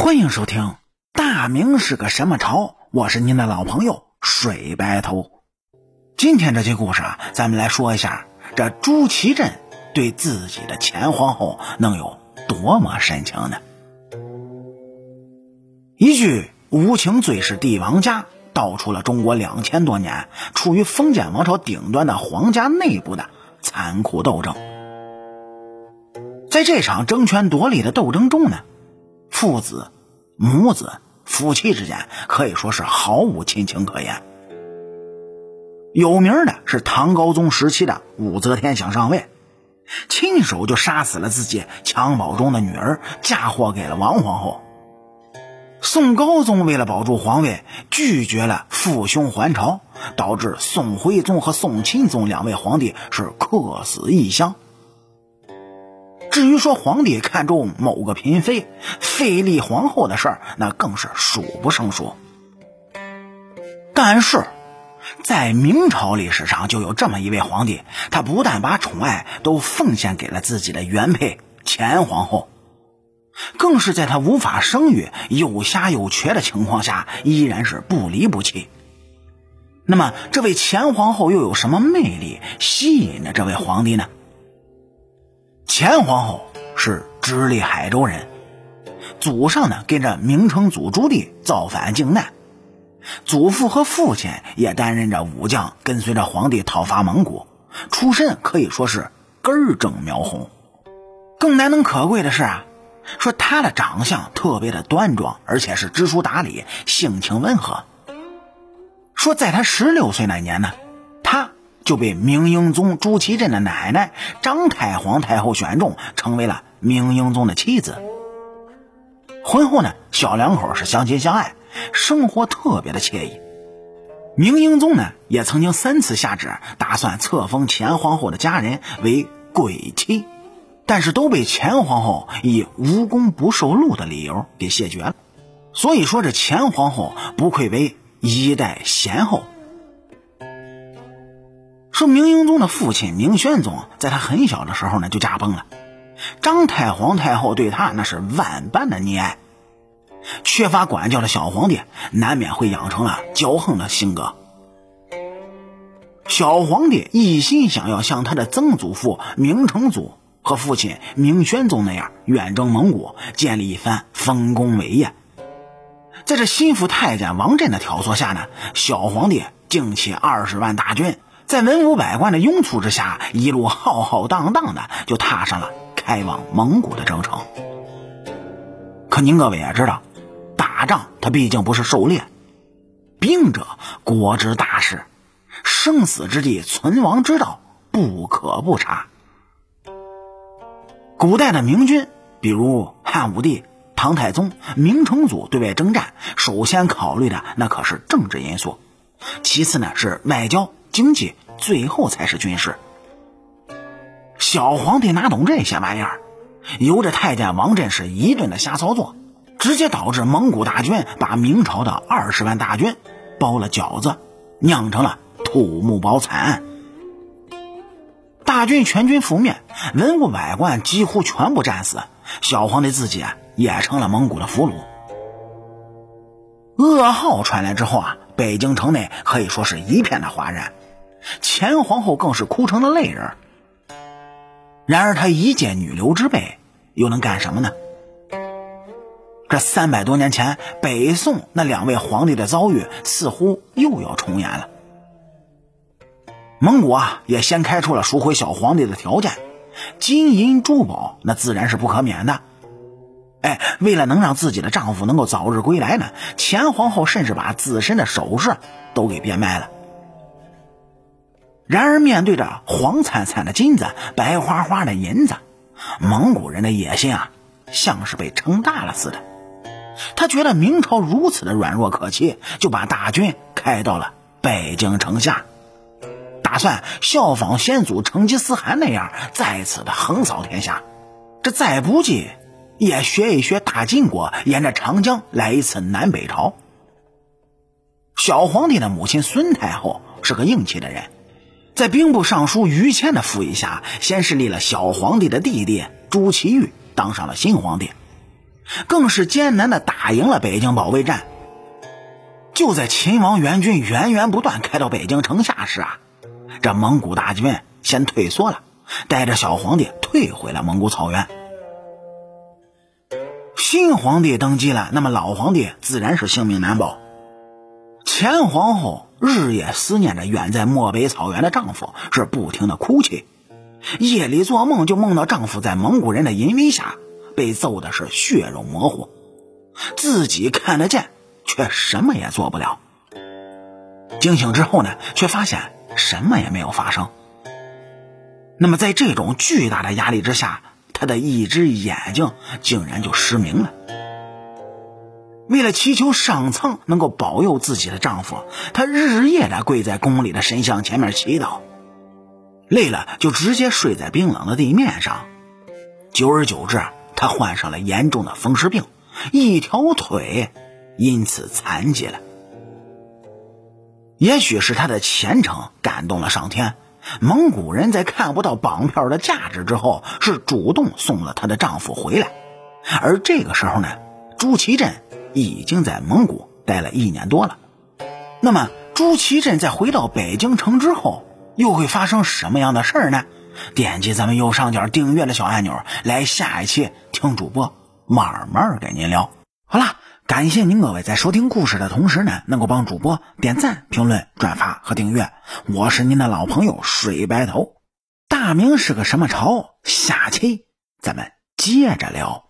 欢迎收听《大明是个什么朝》，我是您的老朋友水白头。今天这期故事啊，咱们来说一下这朱祁镇对自己的前皇后能有多么深情呢？一句“无情最是帝王家”，道出了中国两千多年处于封建王朝顶端的皇家内部的残酷斗争。在这场争权夺利的斗争中呢？父子、母子、夫妻之间可以说是毫无亲情可言。有名的是唐高宗时期的武则天想上位，亲手就杀死了自己襁褓中的女儿，嫁祸给了王皇后。宋高宗为了保住皇位，拒绝了父兄还朝，导致宋徽宗和宋钦宗两位皇帝是客死异乡。至于说皇帝看中某个嫔妃废立皇后的事儿，那更是数不胜数。但是，在明朝历史上就有这么一位皇帝，他不但把宠爱都奉献给了自己的原配前皇后，更是在他无法生育、有瞎有瘸的情况下，依然是不离不弃。那么，这位前皇后又有什么魅力吸引着这位皇帝呢？前皇后是直隶海州人，祖上呢跟着明成祖朱棣造反靖难，祖父和父亲也担任着武将，跟随着皇帝讨伐蒙古，出身可以说是根正苗红。更难能可贵的是啊，说他的长相特别的端庄，而且是知书达理，性情温和。说在他十六岁那年呢，就被明英宗朱祁镇的奶奶张太皇太后选中，成为了明英宗的妻子。婚后呢，小两口是相亲相爱，生活特别的惬意。明英宗呢，也曾经三次下旨，打算册封前皇后的家人为贵妻，但是都被前皇后以无功不受禄的理由给谢绝了。所以说，这前皇后不愧为一代贤后。说明英宗的父亲明宣宗，在他很小的时候呢就驾崩了。张太皇太后对他那是万般的溺爱，缺乏管教的小皇帝难免会养成了骄横的性格。小皇帝一心想要像他的曾祖父明成祖和父亲明宣宗那样远征蒙古，建立一番丰功伟业。在这心腹太监王振的挑唆下呢，小皇帝竟起二十万大军。在文武百官的拥簇之下，一路浩浩荡荡的就踏上了开往蒙古的征程。可您各位也知道，打仗它毕竟不是狩猎，兵者国之大事，生死之地，存亡之道，不可不察。古代的明君，比如汉武帝、唐太宗、明成祖，对外征战，首先考虑的那可是政治因素，其次呢是外交。经济最后才是军事。小皇帝哪懂这些玩意儿？由着太监王振是一顿的瞎操作，直接导致蒙古大军把明朝的二十万大军包了饺子，酿成了土木堡惨案。大军全军覆灭，文武百官几乎全部战死，小皇帝自己也成了蒙古的俘虏。噩耗传来之后啊，北京城内可以说是一片的哗然。前皇后更是哭成了泪人。然而，她一介女流之辈，又能干什么呢？这三百多年前，北宋那两位皇帝的遭遇，似乎又要重演了。蒙古啊，也先开出了赎回小皇帝的条件，金银珠宝那自然是不可免的。哎，为了能让自己的丈夫能够早日归来呢，前皇后甚至把自身的首饰都给变卖了。然而，面对着黄灿灿的金子、白花花的银子，蒙古人的野心啊，像是被撑大了似的。他觉得明朝如此的软弱可欺，就把大军开到了北京城下，打算效仿先祖成吉思汗那样，再次的横扫天下。这再不济，也学一学大晋国，沿着长江来一次南北朝。小皇帝的母亲孙太后是个硬气的人。在兵部尚书于谦的辅以下，先是立了小皇帝的弟弟朱祁钰当上了新皇帝。更是艰难的打赢了北京保卫战。就在秦王援军源源不断开到北京城下时啊，这蒙古大军先退缩了，带着小皇帝退回了蒙古草原。新皇帝登基了，那么老皇帝自然是性命难保。前皇后日夜思念着远在漠北草原的丈夫，是不停的哭泣。夜里做梦就梦到丈夫在蒙古人的淫威下被揍的是血肉模糊，自己看得见。却什么也做不了。惊醒之后呢，却发现什么也没有发生。那么，在这种巨大的压力之下，她的一只眼睛竟然就失明了。为了祈求上苍能够保佑自己的丈夫，她日夜的跪在宫里的神像前面祈祷，累了就直接睡在冰冷的地面上。久而久之，她患上了严重的风湿病，一条腿。因此残疾了。也许是他的虔诚感动了上天，蒙古人在看不到绑票的价值之后，是主动送了她的丈夫回来。而这个时候呢，朱祁镇已经在蒙古待了一年多了。那么，朱祁镇在回到北京城之后，又会发生什么样的事儿呢？点击咱们右上角订阅的小按钮，来下一期听主播慢慢给您聊。好了。感谢您各位在收听故事的同时呢，能够帮主播点赞、评论、转发和订阅。我是您的老朋友水白头。大明是个什么朝？下期咱们接着聊。